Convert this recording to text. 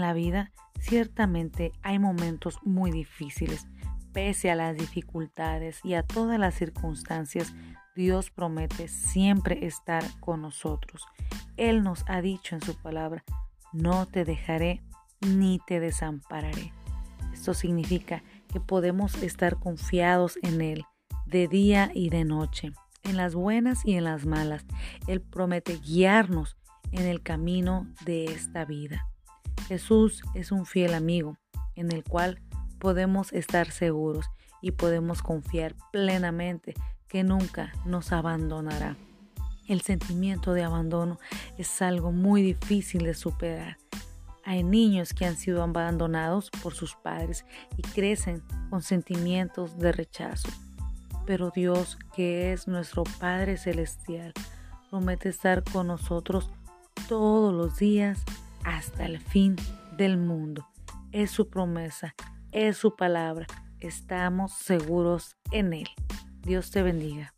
La vida ciertamente hay momentos muy difíciles. Pese a las dificultades y a todas las circunstancias, Dios promete siempre estar con nosotros. Él nos ha dicho en su palabra, no te dejaré ni te desampararé. Esto significa que podemos estar confiados en Él de día y de noche, en las buenas y en las malas. Él promete guiarnos en el camino de esta vida. Jesús es un fiel amigo en el cual podemos estar seguros y podemos confiar plenamente que nunca nos abandonará. El sentimiento de abandono es algo muy difícil de superar. Hay niños que han sido abandonados por sus padres y crecen con sentimientos de rechazo. Pero Dios, que es nuestro Padre Celestial, promete estar con nosotros todos los días hasta el fin del mundo. Es su promesa, es su palabra. Estamos seguros en Él. Dios te bendiga.